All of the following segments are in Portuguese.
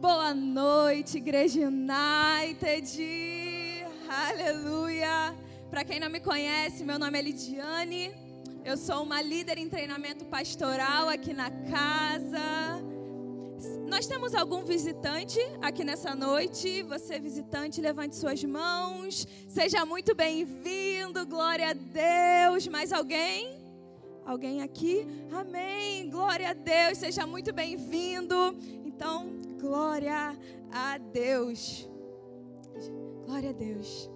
Boa noite, Igreja United. Aleluia. Para quem não me conhece, meu nome é Lidiane. Eu sou uma líder em treinamento pastoral aqui na casa. Nós temos algum visitante aqui nessa noite? Você, visitante, levante suas mãos. Seja muito bem-vindo. Glória a Deus. Mais alguém? Alguém aqui? Amém. Glória a Deus. Seja muito bem-vindo. Então, glória a Deus. Glória a Deus.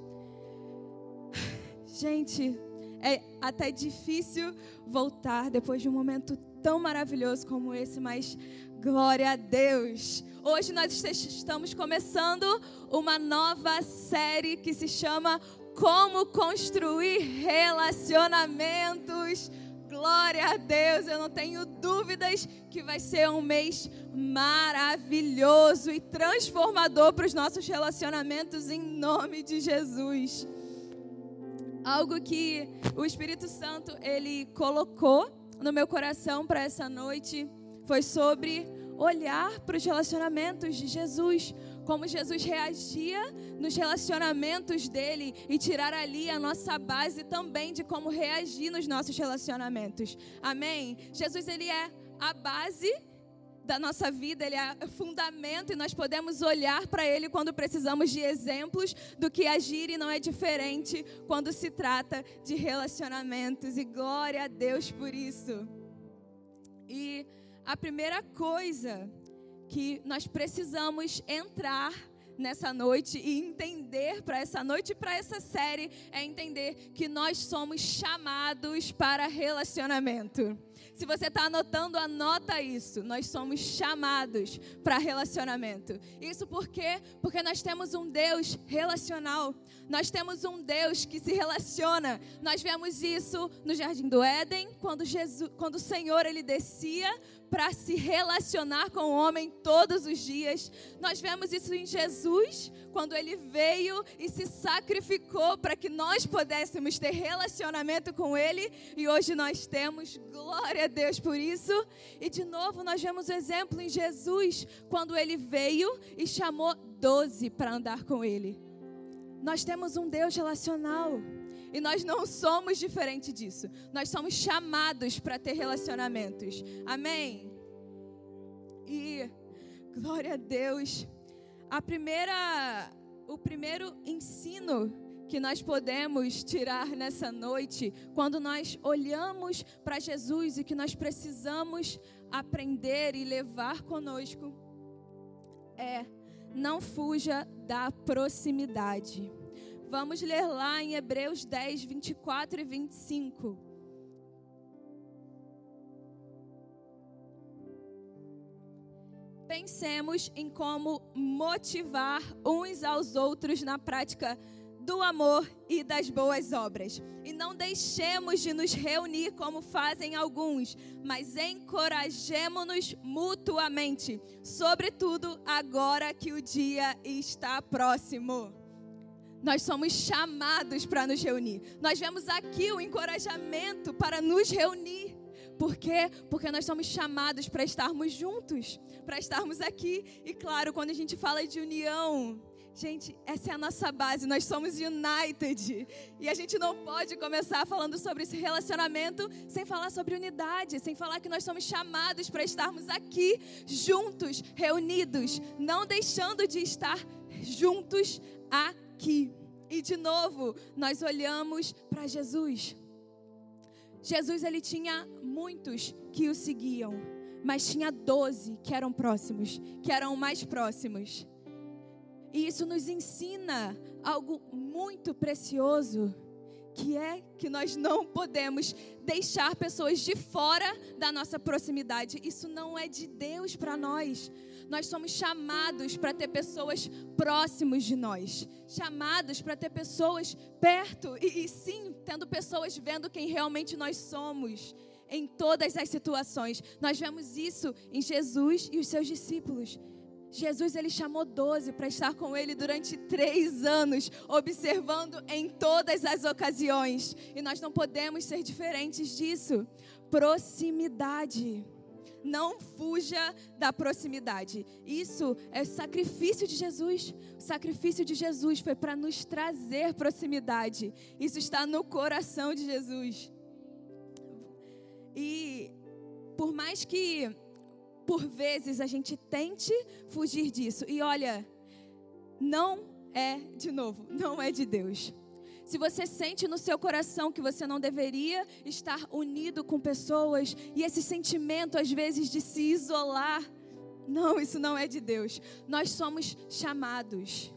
Gente, é até difícil voltar depois de um momento tão maravilhoso como esse, mas glória a Deus. Hoje nós estamos começando uma nova série que se chama Como Construir Relacionamentos Glória a Deus, eu não tenho dúvidas que vai ser um mês maravilhoso e transformador para os nossos relacionamentos em nome de Jesus. Algo que o Espírito Santo ele colocou no meu coração para essa noite foi sobre olhar para os relacionamentos de Jesus, como Jesus reagia nos relacionamentos dele e tirar ali a nossa base também de como reagir nos nossos relacionamentos. Amém? Jesus ele é a base da nossa vida, ele é fundamento e nós podemos olhar para ele quando precisamos de exemplos do que agir e não é diferente quando se trata de relacionamentos. E glória a Deus por isso. E a primeira coisa que nós precisamos entrar nessa noite e entender para essa noite e para essa série é entender que nós somos chamados para relacionamento. Se você está anotando, anota isso. Nós somos chamados para relacionamento. Isso por quê? Porque nós temos um Deus relacional. Nós temos um Deus que se relaciona. Nós vemos isso no Jardim do Éden, quando, Jesus, quando o Senhor ele descia para se relacionar com o homem todos os dias. Nós vemos isso em Jesus, quando ele veio e se sacrificou para que nós pudéssemos ter relacionamento com ele, e hoje nós temos, glória a Deus por isso. E de novo, nós vemos o exemplo em Jesus, quando ele veio e chamou doze para andar com ele. Nós temos um Deus relacional. E nós não somos diferente disso. Nós somos chamados para ter relacionamentos. Amém? E glória a Deus. A primeira o primeiro ensino que nós podemos tirar nessa noite, quando nós olhamos para Jesus e que nós precisamos aprender e levar conosco, é: não fuja da proximidade. Vamos ler lá em Hebreus 10, 24 e 25. Pensemos em como motivar uns aos outros na prática do amor e das boas obras. E não deixemos de nos reunir como fazem alguns, mas encorajemo-nos mutuamente, sobretudo agora que o dia está próximo. Nós somos chamados para nos reunir. Nós vemos aqui o encorajamento para nos reunir. Por quê? Porque nós somos chamados para estarmos juntos, para estarmos aqui. E claro, quando a gente fala de união, gente, essa é a nossa base, nós somos united. E a gente não pode começar falando sobre esse relacionamento sem falar sobre unidade, sem falar que nós somos chamados para estarmos aqui juntos, reunidos, não deixando de estar juntos aqui aqui. E de novo, nós olhamos para Jesus. Jesus ele tinha muitos que o seguiam, mas tinha doze que eram próximos, que eram mais próximos. E isso nos ensina algo muito precioso, que é que nós não podemos deixar pessoas de fora da nossa proximidade. Isso não é de Deus para nós. Nós somos chamados para ter pessoas próximos de nós, chamados para ter pessoas perto e, e sim, tendo pessoas vendo quem realmente nós somos em todas as situações. Nós vemos isso em Jesus e os seus discípulos. Jesus ele chamou doze para estar com ele durante três anos, observando em todas as ocasiões. E nós não podemos ser diferentes disso. Proximidade. Não fuja da proximidade. Isso é sacrifício de Jesus. O sacrifício de Jesus foi para nos trazer proximidade. Isso está no coração de Jesus. E por mais que por vezes a gente tente fugir disso, e olha, não é de novo, não é de Deus. Se você sente no seu coração que você não deveria estar unido com pessoas e esse sentimento às vezes de se isolar, não, isso não é de Deus. Nós somos chamados.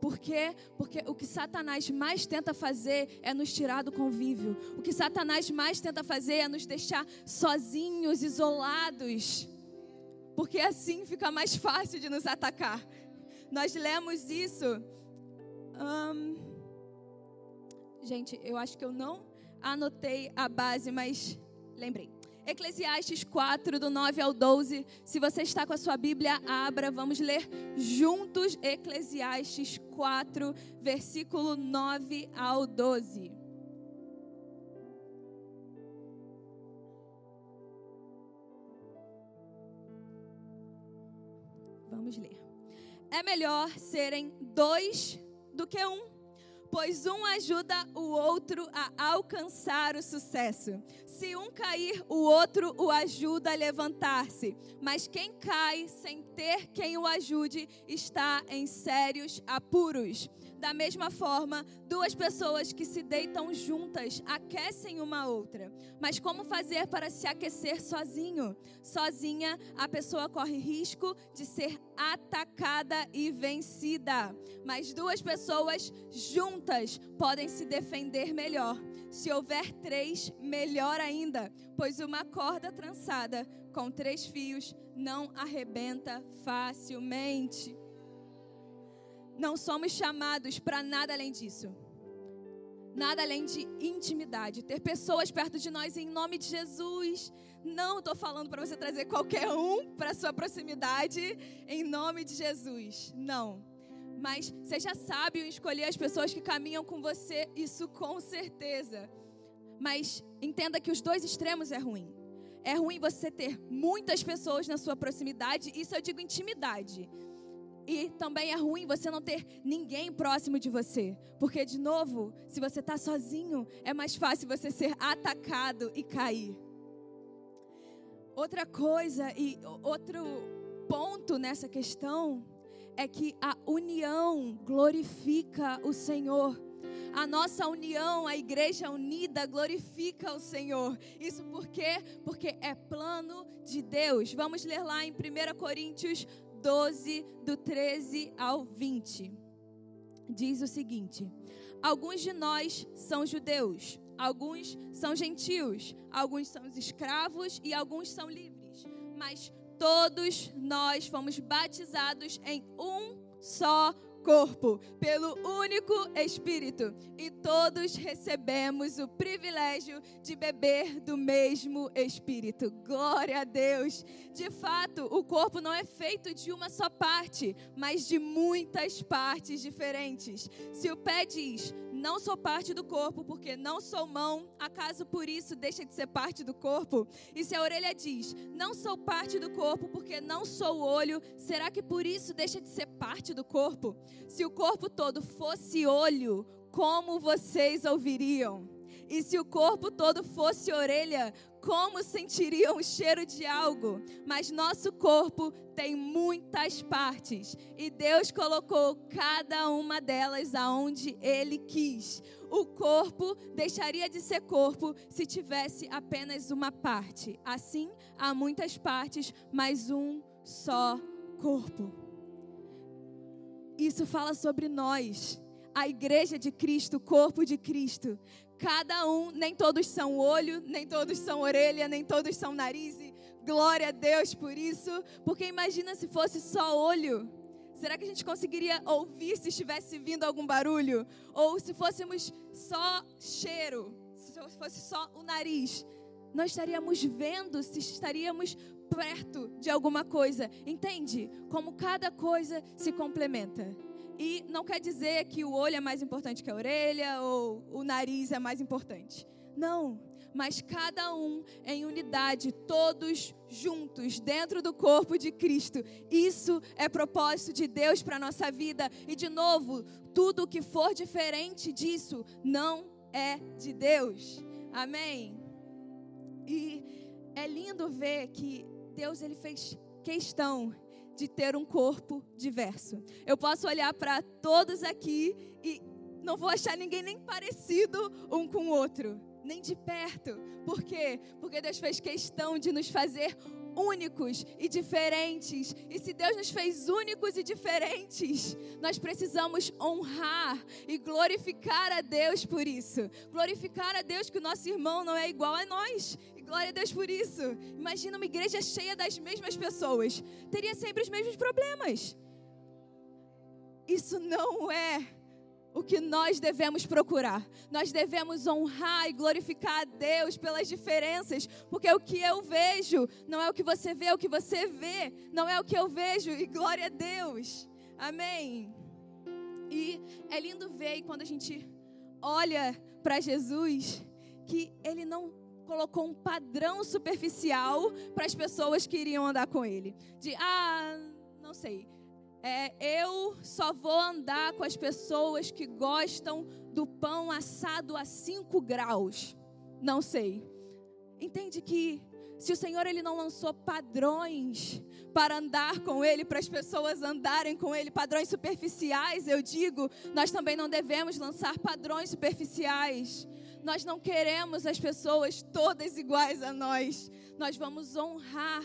Por quê? Porque o que Satanás mais tenta fazer é nos tirar do convívio. O que Satanás mais tenta fazer é nos deixar sozinhos, isolados. Porque assim fica mais fácil de nos atacar. Nós lemos isso. Gente, eu acho que eu não anotei a base, mas lembrei. Eclesiastes 4, do 9 ao 12. Se você está com a sua Bíblia, abra. Vamos ler juntos Eclesiastes 4, versículo 9 ao 12. Vamos ler. É melhor serem dois do que um pois um ajuda o outro a alcançar o sucesso. Se um cair, o outro o ajuda a levantar-se. Mas quem cai sem ter quem o ajude está em sérios apuros. Da mesma forma, duas pessoas que se deitam juntas aquecem uma outra. Mas como fazer para se aquecer sozinho? Sozinha, a pessoa corre risco de ser atacada e vencida. Mas duas pessoas juntas podem se defender melhor. Se houver três, melhor ainda, pois uma corda trançada com três fios não arrebenta facilmente. Não somos chamados para nada além disso. Nada além de intimidade. Ter pessoas perto de nós em nome de Jesus. Não estou falando para você trazer qualquer um para sua proximidade em nome de Jesus. Não. Mas seja sábio em escolher as pessoas que caminham com você, isso com certeza. Mas entenda que os dois extremos é ruim. É ruim você ter muitas pessoas na sua proximidade, isso eu digo intimidade. E também é ruim você não ter ninguém próximo de você. Porque, de novo, se você está sozinho, é mais fácil você ser atacado e cair. Outra coisa e outro ponto nessa questão é que a união glorifica o Senhor. A nossa união, a igreja unida, glorifica o Senhor. Isso por quê? Porque é plano de Deus. Vamos ler lá em 1 Coríntios 12, do 13 ao 20. Diz o seguinte: Alguns de nós são judeus, alguns são gentios, alguns são escravos e alguns são livres, mas todos nós fomos batizados em um só corpo, pelo único Espírito, e todos recebemos o privilégio de beber do mesmo Espírito. Glória a Deus! De fato, o corpo não é feito de uma só parte, mas de muitas partes diferentes. Se o pé diz, não sou parte do corpo porque não sou mão, acaso por isso deixa de ser parte do corpo? E se a orelha diz, não sou parte do corpo porque não sou olho, será que por isso deixa de ser parte do corpo? Se o corpo todo fosse olho, como vocês ouviriam? E se o corpo todo fosse orelha, como sentiriam o cheiro de algo? Mas nosso corpo tem muitas partes e Deus colocou cada uma delas aonde Ele quis. O corpo deixaria de ser corpo se tivesse apenas uma parte. Assim, há muitas partes, mas um só corpo. Isso fala sobre nós a igreja de Cristo, o corpo de Cristo. Cada um, nem todos são olho, nem todos são orelha, nem todos são nariz. Glória a Deus por isso, porque imagina se fosse só olho. Será que a gente conseguiria ouvir se estivesse vindo algum barulho? Ou se fôssemos só cheiro, se fosse só o nariz? Nós estaríamos vendo se estaríamos perto de alguma coisa. Entende? Como cada coisa se complementa. E não quer dizer que o olho é mais importante que a orelha ou o nariz é mais importante. Não, mas cada um em unidade, todos juntos, dentro do corpo de Cristo. Isso é propósito de Deus para a nossa vida. E de novo, tudo que for diferente disso não é de Deus. Amém? E é lindo ver que Deus ele fez questão de ter um corpo diverso. Eu posso olhar para todos aqui e não vou achar ninguém nem parecido um com o outro nem de perto. Por quê? Porque Deus fez questão de nos fazer únicos e diferentes. E se Deus nos fez únicos e diferentes, nós precisamos honrar e glorificar a Deus por isso. Glorificar a Deus que o nosso irmão não é igual a nós. Glória a Deus por isso. Imagina uma igreja cheia das mesmas pessoas. Teria sempre os mesmos problemas. Isso não é o que nós devemos procurar. Nós devemos honrar e glorificar a Deus pelas diferenças, porque o que eu vejo não é o que você vê, é o que você vê não é o que eu vejo, e glória a Deus. Amém. E é lindo ver quando a gente olha para Jesus colocou um padrão superficial para as pessoas que iriam andar com ele. De, ah, não sei, é, eu só vou andar com as pessoas que gostam do pão assado a 5 graus. Não sei. Entende que se o Senhor ele não lançou padrões para andar com ele, para as pessoas andarem com ele, padrões superficiais, eu digo, nós também não devemos lançar padrões superficiais. Nós não queremos as pessoas todas iguais a nós. Nós vamos honrar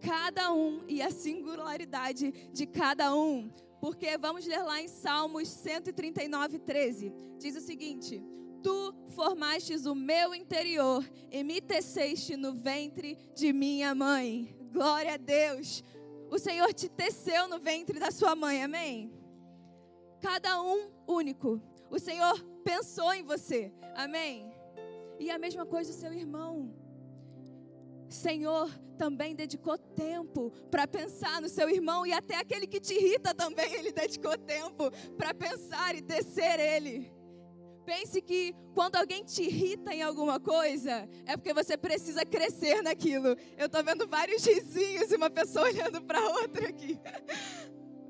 cada um e a singularidade de cada um. Porque vamos ler lá em Salmos 139, 13. Diz o seguinte: Tu formastes o meu interior e me teceste no ventre de minha mãe. Glória a Deus. O Senhor te teceu no ventre da sua mãe, amém? Cada um único. O Senhor pensou em você, amém? E a mesma coisa o seu irmão. Senhor também dedicou tempo para pensar no seu irmão e até aquele que te irrita também, ele dedicou tempo para pensar e tecer ele. Pense que quando alguém te irrita em alguma coisa, é porque você precisa crescer naquilo. Eu estou vendo vários risinhos e uma pessoa olhando para outra aqui.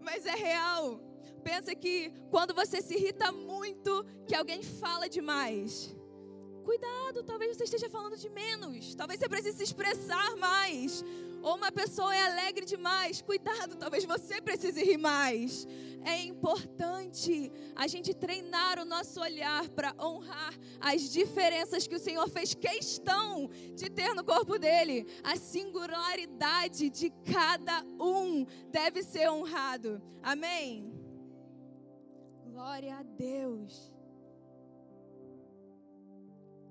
Mas é real. Pensa que quando você se irrita muito, que alguém fala demais Cuidado, talvez você esteja falando de menos. Talvez você precise se expressar mais. Ou uma pessoa é alegre demais. Cuidado, talvez você precise rir mais. É importante a gente treinar o nosso olhar para honrar as diferenças que o Senhor fez questão de ter no corpo dele. A singularidade de cada um deve ser honrado. Amém? Glória a Deus.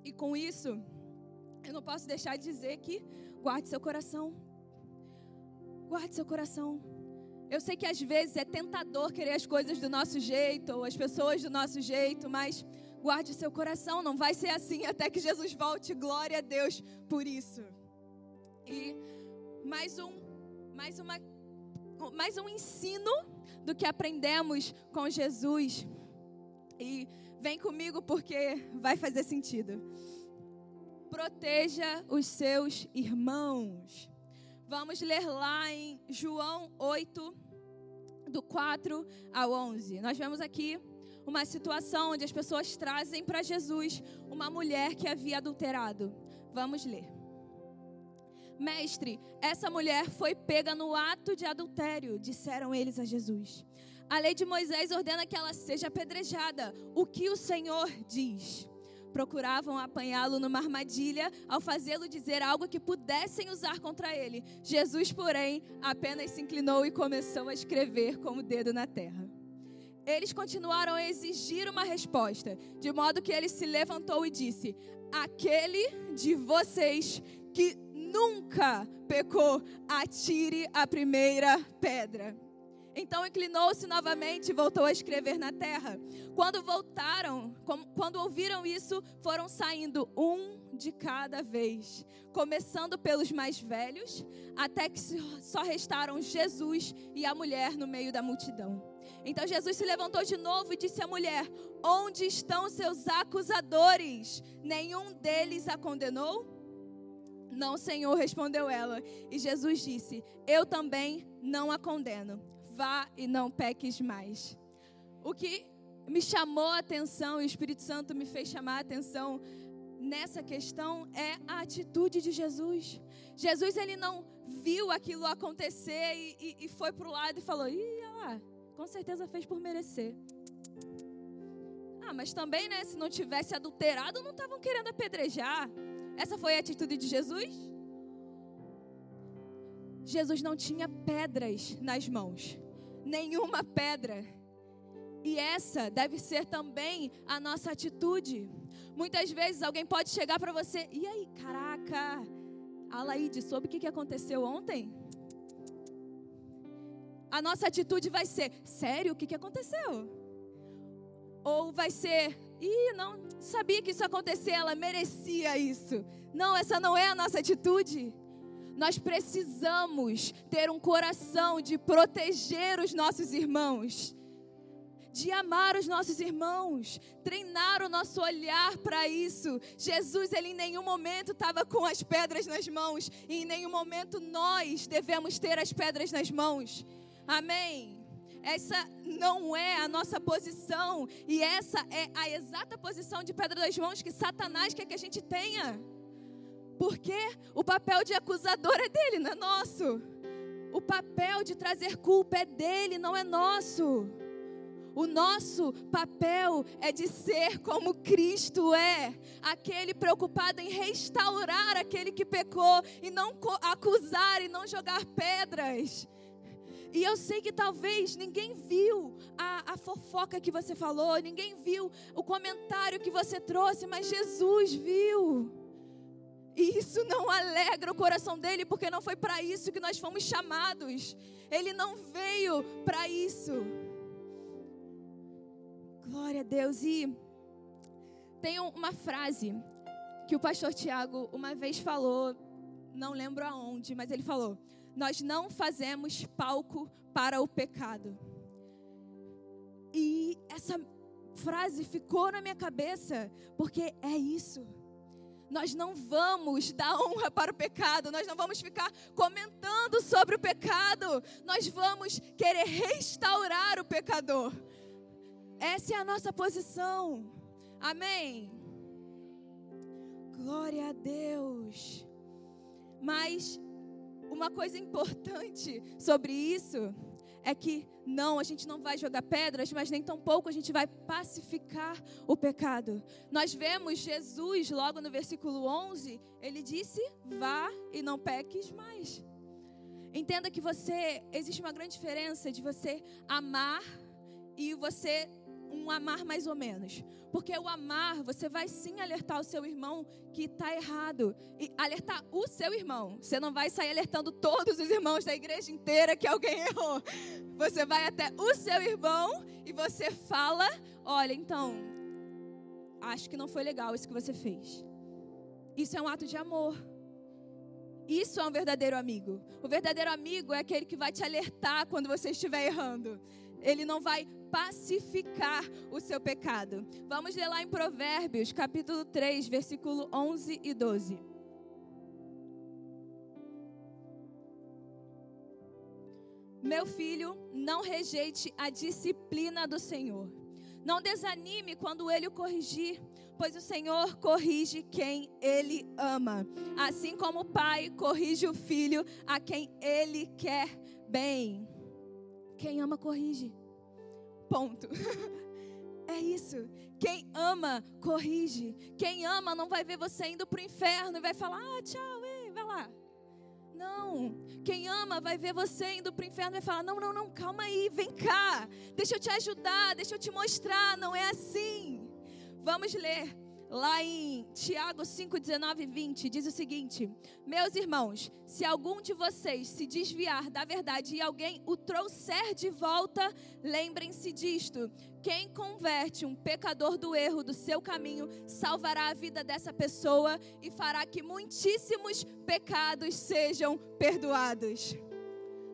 E com isso, eu não posso deixar de dizer que guarde seu coração. Guarde seu coração. Eu sei que às vezes é tentador querer as coisas do nosso jeito, ou as pessoas do nosso jeito, mas guarde seu coração. Não vai ser assim até que Jesus volte. Glória a Deus por isso. E mais um, mais uma, mais um ensino do que aprendemos com Jesus. E Vem comigo porque vai fazer sentido. Proteja os seus irmãos. Vamos ler lá em João 8, do 4 ao 11. Nós vemos aqui uma situação onde as pessoas trazem para Jesus uma mulher que havia adulterado. Vamos ler. Mestre, essa mulher foi pega no ato de adultério, disseram eles a Jesus. A lei de Moisés ordena que ela seja apedrejada. O que o Senhor diz? Procuravam apanhá-lo numa armadilha ao fazê-lo dizer algo que pudessem usar contra ele. Jesus, porém, apenas se inclinou e começou a escrever com o dedo na terra. Eles continuaram a exigir uma resposta, de modo que ele se levantou e disse: Aquele de vocês que nunca pecou, atire a primeira pedra. Então inclinou-se novamente e voltou a escrever na terra. Quando voltaram, quando ouviram isso, foram saindo um de cada vez, começando pelos mais velhos, até que só restaram Jesus e a mulher no meio da multidão. Então Jesus se levantou de novo e disse à mulher: Onde estão seus acusadores? Nenhum deles a condenou? Não, Senhor, respondeu ela. E Jesus disse: Eu também não a condeno. Vá e não peques mais. O que me chamou a atenção, e o Espírito Santo me fez chamar a atenção nessa questão é a atitude de Jesus. Jesus ele não viu aquilo acontecer e, e, e foi para o lado e falou: Ih, olha lá, com certeza fez por merecer. Ah, mas também, né? Se não tivesse adulterado, não estavam querendo apedrejar. Essa foi a atitude de Jesus? Jesus não tinha pedras nas mãos, nenhuma pedra. E essa deve ser também a nossa atitude. Muitas vezes alguém pode chegar para você, e aí, caraca, Alaide, soube o que aconteceu ontem? A nossa atitude vai ser, sério, o que aconteceu? Ou vai ser, ih, não sabia que isso ia acontecer, ela merecia isso. Não, essa não é a nossa atitude. Nós precisamos ter um coração de proteger os nossos irmãos de amar os nossos irmãos, treinar o nosso olhar para isso. Jesus, ele em nenhum momento estava com as pedras nas mãos, e em nenhum momento nós devemos ter as pedras nas mãos. Amém. Essa não é a nossa posição, e essa é a exata posição de pedra das mãos que Satanás quer que a gente tenha. Porque o papel de acusador é dele, não é nosso. O papel de trazer culpa é dele, não é nosso. O nosso papel é de ser como Cristo é, aquele preocupado em restaurar aquele que pecou e não acusar e não jogar pedras. E eu sei que talvez ninguém viu a, a, fofoca que você falou, ninguém viu o comentário que você trouxe, mas Jesus viu. E isso não alegra o coração dele, porque não foi para isso que nós fomos chamados. Ele não veio para isso. Glória a Deus. E tem uma frase que o pastor Tiago uma vez falou, não lembro aonde, mas ele falou: Nós não fazemos palco para o pecado. E essa frase ficou na minha cabeça, porque é isso. Nós não vamos dar honra para o pecado, nós não vamos ficar comentando sobre o pecado, nós vamos querer restaurar o pecador. Essa é a nossa posição. Amém. Glória a Deus. Mas uma coisa importante sobre isso é que não, a gente não vai jogar pedras, mas nem tampouco a gente vai pacificar o pecado. Nós vemos Jesus logo no versículo 11, ele disse: "Vá e não peques mais". Entenda que você existe uma grande diferença de você amar e você um amar mais ou menos. Porque o amar, você vai sim alertar o seu irmão que está errado. E alertar o seu irmão. Você não vai sair alertando todos os irmãos da igreja inteira que alguém errou. Você vai até o seu irmão e você fala: olha, então, acho que não foi legal isso que você fez. Isso é um ato de amor. Isso é um verdadeiro amigo. O verdadeiro amigo é aquele que vai te alertar quando você estiver errando. Ele não vai pacificar o seu pecado. Vamos ler lá em Provérbios, capítulo 3, versículo 11 e 12. Meu filho, não rejeite a disciplina do Senhor. Não desanime quando ele o corrigir, pois o Senhor corrige quem ele ama, assim como o pai corrige o filho a quem ele quer bem. Quem ama, corrige. Ponto. É isso. Quem ama, corrige. Quem ama não vai ver você indo para o inferno e vai falar: ah, tchau, ei, vai lá. Não. Quem ama vai ver você indo para o inferno e vai falar: não, não, não, calma aí, vem cá. Deixa eu te ajudar, deixa eu te mostrar. Não é assim. Vamos ler lá em Tiago 5, 19 e 20, diz o seguinte: Meus irmãos, se algum de vocês se desviar da verdade e alguém o trouxer de volta, lembrem-se disto: quem converte um pecador do erro do seu caminho salvará a vida dessa pessoa e fará que muitíssimos pecados sejam perdoados.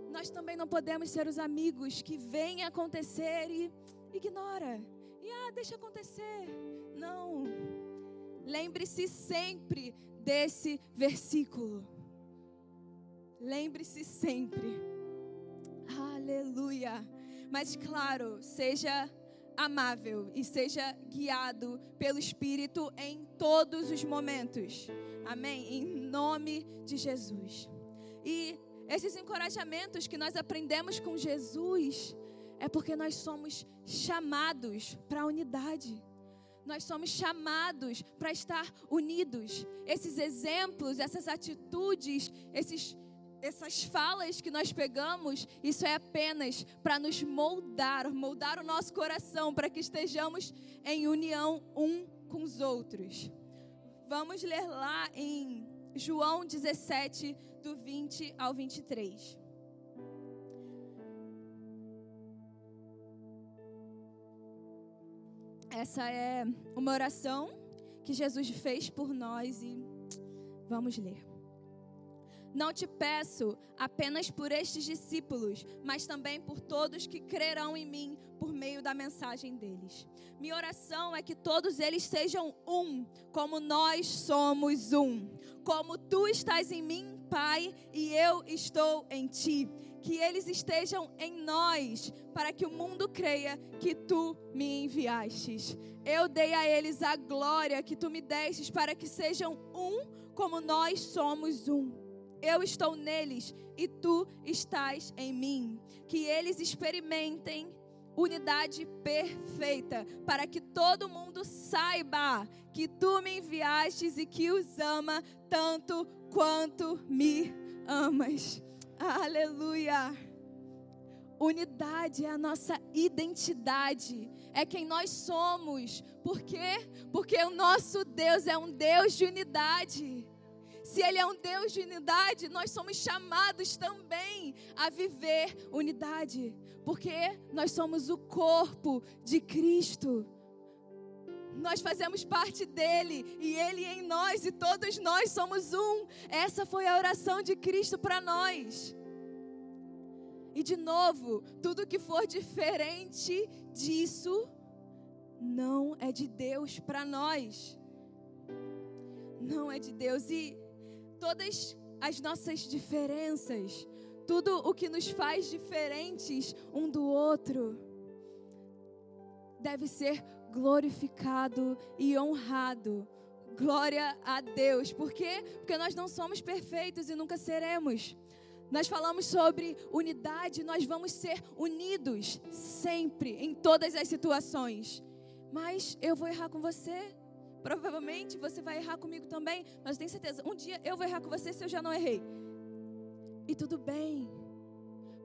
nós também não podemos ser os amigos que vêm acontecer e ignora. E ah, deixa acontecer. Não. Lembre-se sempre desse versículo. Lembre-se sempre. Aleluia. Mas claro, seja amável e seja guiado pelo Espírito em todos os momentos. Amém? Em nome de Jesus. E esses encorajamentos que nós aprendemos com Jesus é porque nós somos chamados para a unidade. Nós somos chamados para estar unidos. Esses exemplos, essas atitudes, esses essas falas que nós pegamos, isso é apenas para nos moldar, moldar o nosso coração, para que estejamos em união um com os outros. Vamos ler lá em João 17, do 20 ao 23. Essa é uma oração que Jesus fez por nós e vamos ler. Não te peço apenas por estes discípulos, mas também por todos que crerão em mim por meio da mensagem deles. Minha oração é que todos eles sejam um, como nós somos um. Como tu estás em mim, Pai, e eu estou em ti. Que eles estejam em nós, para que o mundo creia que tu me enviastes. Eu dei a eles a glória que tu me destes, para que sejam um, como nós somos um eu estou neles e tu estás em mim. Que eles experimentem unidade perfeita, para que todo mundo saiba que tu me enviastes e que os ama tanto quanto me amas. Aleluia. Unidade é a nossa identidade, é quem nós somos. Por quê? Porque o nosso Deus é um Deus de unidade. Se Ele é um Deus de unidade, nós somos chamados também a viver unidade, porque nós somos o corpo de Cristo. Nós fazemos parte dele e ele em nós e todos nós somos um. Essa foi a oração de Cristo para nós. E de novo, tudo que for diferente disso não é de Deus para nós. Não é de Deus e todas as nossas diferenças, tudo o que nos faz diferentes um do outro, deve ser glorificado e honrado. Glória a Deus. Por quê? Porque nós não somos perfeitos e nunca seremos. Nós falamos sobre unidade, nós vamos ser unidos sempre, em todas as situações. Mas eu vou errar com você, Provavelmente você vai errar comigo também, mas eu tenho certeza, um dia eu vou errar com você se eu já não errei. E tudo bem.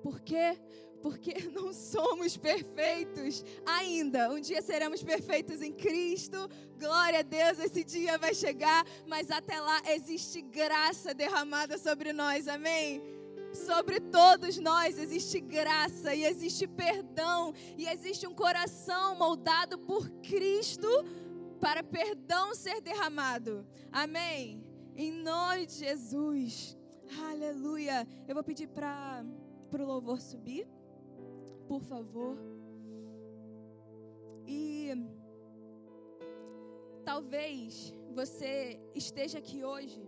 Por quê? Porque não somos perfeitos ainda. Um dia seremos perfeitos em Cristo. Glória a Deus, esse dia vai chegar, mas até lá existe graça derramada sobre nós. Amém. Sobre todos nós existe graça e existe perdão e existe um coração moldado por Cristo para perdão ser derramado. Amém. Em nome de Jesus. Aleluia. Eu vou pedir para o louvor subir, por favor. E talvez você esteja aqui hoje,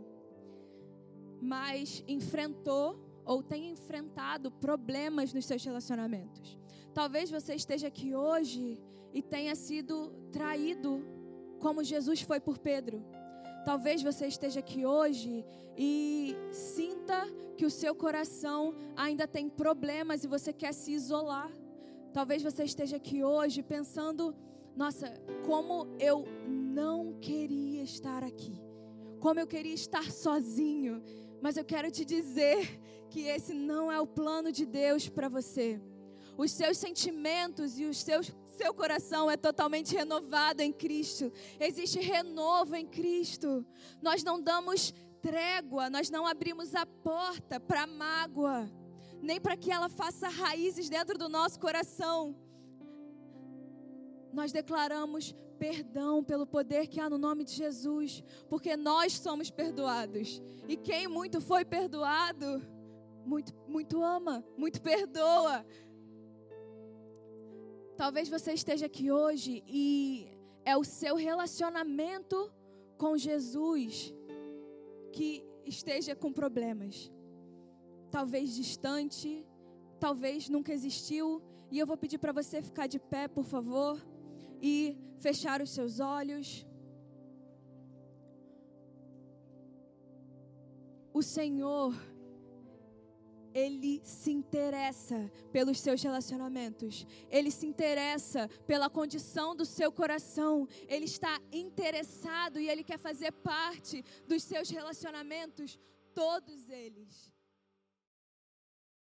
mas enfrentou ou tenha enfrentado problemas nos seus relacionamentos. Talvez você esteja aqui hoje e tenha sido traído como Jesus foi por Pedro. Talvez você esteja aqui hoje e sinta que o seu coração ainda tem problemas e você quer se isolar. Talvez você esteja aqui hoje pensando: nossa, como eu não queria estar aqui, como eu queria estar sozinho. Mas eu quero te dizer que esse não é o plano de Deus para você. Os seus sentimentos e os seus seu coração é totalmente renovado em Cristo. Existe renovo em Cristo. Nós não damos trégua, nós não abrimos a porta para mágoa, nem para que ela faça raízes dentro do nosso coração. Nós declaramos perdão pelo poder que há no nome de Jesus, porque nós somos perdoados. E quem muito foi perdoado, muito, muito ama, muito perdoa. Talvez você esteja aqui hoje e é o seu relacionamento com Jesus que esteja com problemas. Talvez distante, talvez nunca existiu. E eu vou pedir para você ficar de pé, por favor, e fechar os seus olhos. O Senhor ele se interessa pelos seus relacionamentos, ele se interessa pela condição do seu coração, ele está interessado e ele quer fazer parte dos seus relacionamentos, todos eles.